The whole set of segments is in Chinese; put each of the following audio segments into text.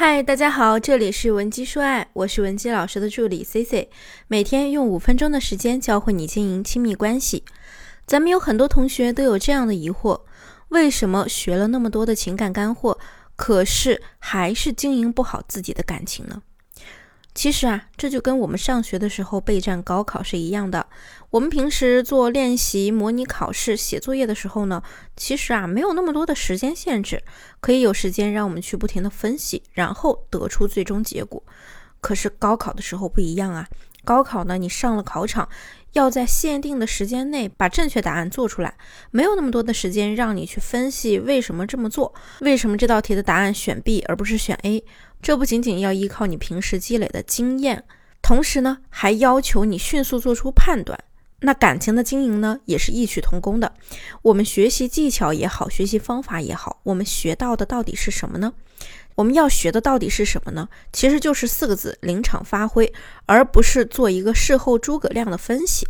嗨，大家好，这里是文姬说爱，我是文姬老师的助理 C C，每天用五分钟的时间教会你经营亲密关系。咱们有很多同学都有这样的疑惑：为什么学了那么多的情感干货，可是还是经营不好自己的感情呢？其实啊，这就跟我们上学的时候备战高考是一样的。我们平时做练习、模拟考试、写作业的时候呢，其实啊没有那么多的时间限制，可以有时间让我们去不停的分析，然后得出最终结果。可是高考的时候不一样啊，高考呢，你上了考场，要在限定的时间内把正确答案做出来，没有那么多的时间让你去分析为什么这么做，为什么这道题的答案选 B 而不是选 A。这不仅仅要依靠你平时积累的经验，同时呢，还要求你迅速做出判断。那感情的经营呢，也是异曲同工的。我们学习技巧也好，学习方法也好，我们学到的到底是什么呢？我们要学的到底是什么呢？其实就是四个字：临场发挥，而不是做一个事后诸葛亮的分析。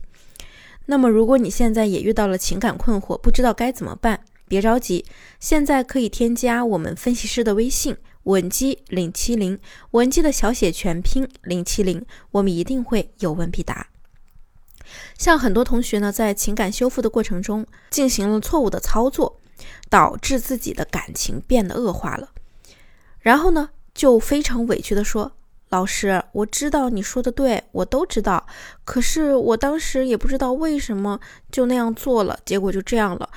那么，如果你现在也遇到了情感困惑，不知道该怎么办，别着急，现在可以添加我们分析师的微信。文姬零七零，文姬的小写全拼零七零，我们一定会有问必答。像很多同学呢，在情感修复的过程中进行了错误的操作，导致自己的感情变得恶化了，然后呢，就非常委屈的说：“老师，我知道你说的对，我都知道，可是我当时也不知道为什么就那样做了，结果就这样了。”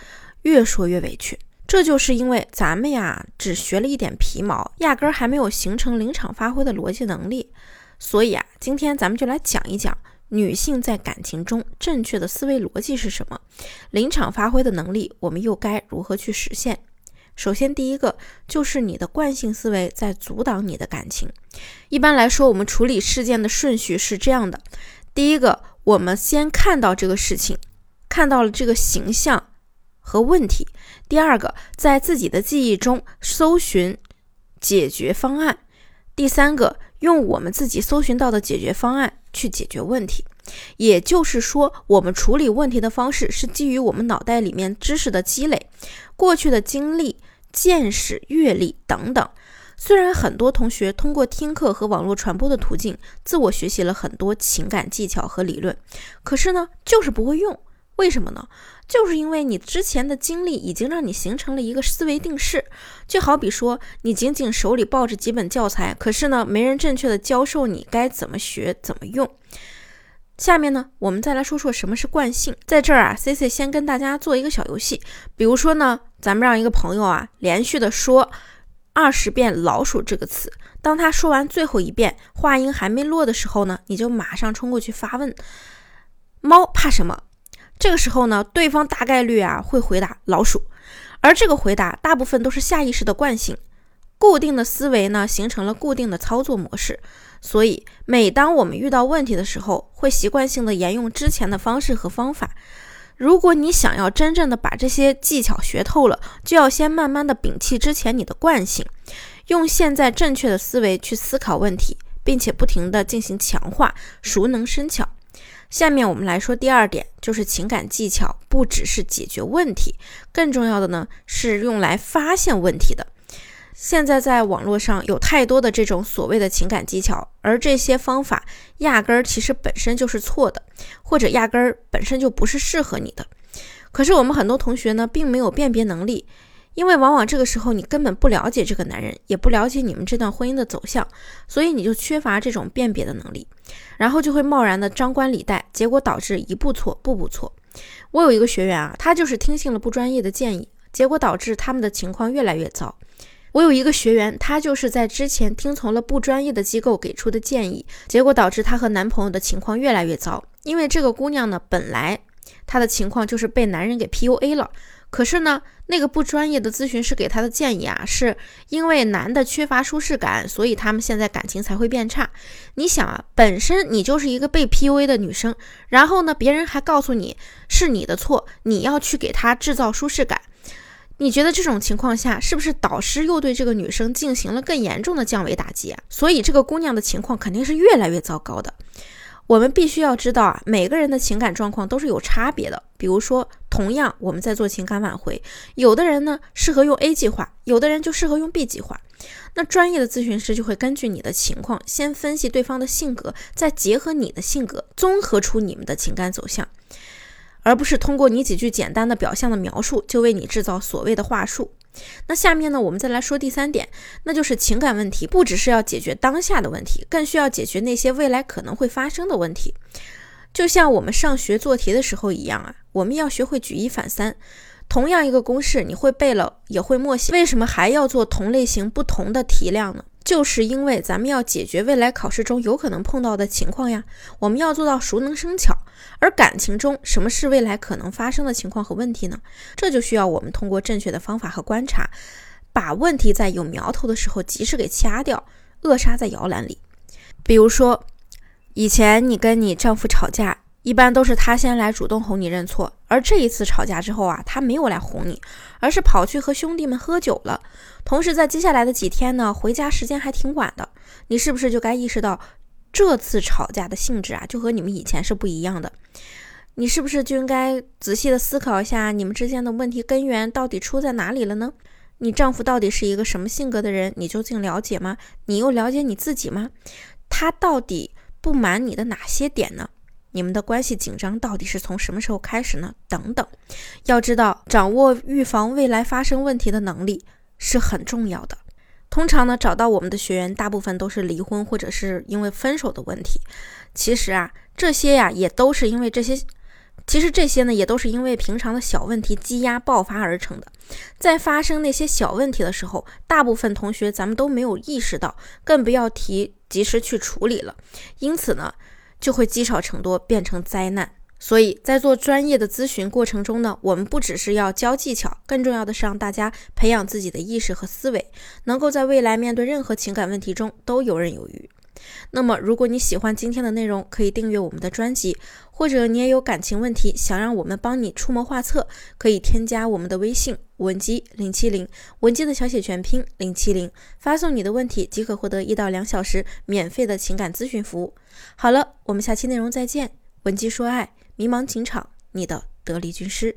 越说越委屈。这就是因为咱们呀只学了一点皮毛，压根儿还没有形成临场发挥的逻辑能力。所以啊，今天咱们就来讲一讲女性在感情中正确的思维逻辑是什么，临场发挥的能力我们又该如何去实现？首先，第一个就是你的惯性思维在阻挡你的感情。一般来说，我们处理事件的顺序是这样的：第一个，我们先看到这个事情，看到了这个形象。和问题。第二个，在自己的记忆中搜寻解决方案。第三个，用我们自己搜寻到的解决方案去解决问题。也就是说，我们处理问题的方式是基于我们脑袋里面知识的积累、过去的经历、见识、阅历等等。虽然很多同学通过听课和网络传播的途径自我学习了很多情感技巧和理论，可是呢，就是不会用。为什么呢？就是因为你之前的经历已经让你形成了一个思维定式，就好比说你仅仅手里抱着几本教材，可是呢没人正确的教授你该怎么学怎么用。下面呢我们再来说说什么是惯性。在这儿啊，C C 先跟大家做一个小游戏，比如说呢，咱们让一个朋友啊连续的说二十遍“老鼠”这个词，当他说完最后一遍，话音还没落的时候呢，你就马上冲过去发问：“猫怕什么？”这个时候呢，对方大概率啊会回答老鼠，而这个回答大部分都是下意识的惯性，固定的思维呢形成了固定的操作模式，所以每当我们遇到问题的时候，会习惯性的沿用之前的方式和方法。如果你想要真正的把这些技巧学透了，就要先慢慢的摒弃之前你的惯性，用现在正确的思维去思考问题，并且不停的进行强化，熟能生巧。下面我们来说第二点，就是情感技巧不只是解决问题，更重要的呢是用来发现问题的。现在在网络上有太多的这种所谓的情感技巧，而这些方法压根儿其实本身就是错的，或者压根儿本身就不是适合你的。可是我们很多同学呢，并没有辨别能力。因为往往这个时候你根本不了解这个男人，也不了解你们这段婚姻的走向，所以你就缺乏这种辨别的能力，然后就会贸然的张冠李戴，结果导致一步错步步错。我有一个学员啊，他就是听信了不专业的建议，结果导致他们的情况越来越糟。我有一个学员，她就是在之前听从了不专业的机构给出的建议，结果导致她和男朋友的情况越来越糟。因为这个姑娘呢，本来她的情况就是被男人给 PUA 了。可是呢，那个不专业的咨询师给她的建议啊，是因为男的缺乏舒适感，所以他们现在感情才会变差。你想啊，本身你就是一个被 PUA 的女生，然后呢，别人还告诉你是你的错，你要去给他制造舒适感。你觉得这种情况下，是不是导师又对这个女生进行了更严重的降维打击啊？所以这个姑娘的情况肯定是越来越糟糕的。我们必须要知道啊，每个人的情感状况都是有差别的。比如说，同样，我们在做情感挽回，有的人呢适合用 A 计划，有的人就适合用 B 计划。那专业的咨询师就会根据你的情况，先分析对方的性格，再结合你的性格，综合出你们的情感走向，而不是通过你几句简单的表象的描述，就为你制造所谓的话术。那下面呢，我们再来说第三点，那就是情感问题不只是要解决当下的问题，更需要解决那些未来可能会发生的问题。就像我们上学做题的时候一样啊，我们要学会举一反三。同样一个公式，你会背了也会默写，为什么还要做同类型不同的题量呢？就是因为咱们要解决未来考试中有可能碰到的情况呀。我们要做到熟能生巧。而感情中，什么是未来可能发生的情况和问题呢？这就需要我们通过正确的方法和观察，把问题在有苗头的时候及时给掐掉，扼杀在摇篮里。比如说，以前你跟你丈夫吵架。一般都是他先来主动哄你认错，而这一次吵架之后啊，他没有来哄你，而是跑去和兄弟们喝酒了。同时，在接下来的几天呢，回家时间还挺晚的。你是不是就该意识到，这次吵架的性质啊，就和你们以前是不一样的？你是不是就应该仔细的思考一下，你们之间的问题根源到底出在哪里了呢？你丈夫到底是一个什么性格的人？你究竟了解吗？你又了解你自己吗？他到底不满你的哪些点呢？你们的关系紧张到底是从什么时候开始呢？等等，要知道，掌握预防未来发生问题的能力是很重要的。通常呢，找到我们的学员，大部分都是离婚或者是因为分手的问题。其实啊，这些呀，也都是因为这些，其实这些呢，也都是因为平常的小问题积压爆发而成的。在发生那些小问题的时候，大部分同学咱们都没有意识到，更不要提及时去处理了。因此呢。就会积少成多，变成灾难。所以在做专业的咨询过程中呢，我们不只是要教技巧，更重要的是让大家培养自己的意识和思维，能够在未来面对任何情感问题中都游刃有余。那么，如果你喜欢今天的内容，可以订阅我们的专辑，或者你也有感情问题想让我们帮你出谋划策，可以添加我们的微信文姬零七零，文姬的小写全拼零七零，发送你的问题即可获得一到两小时免费的情感咨询服务。好了，我们下期内容再见。文姬说爱，迷茫情场，你的得力军师。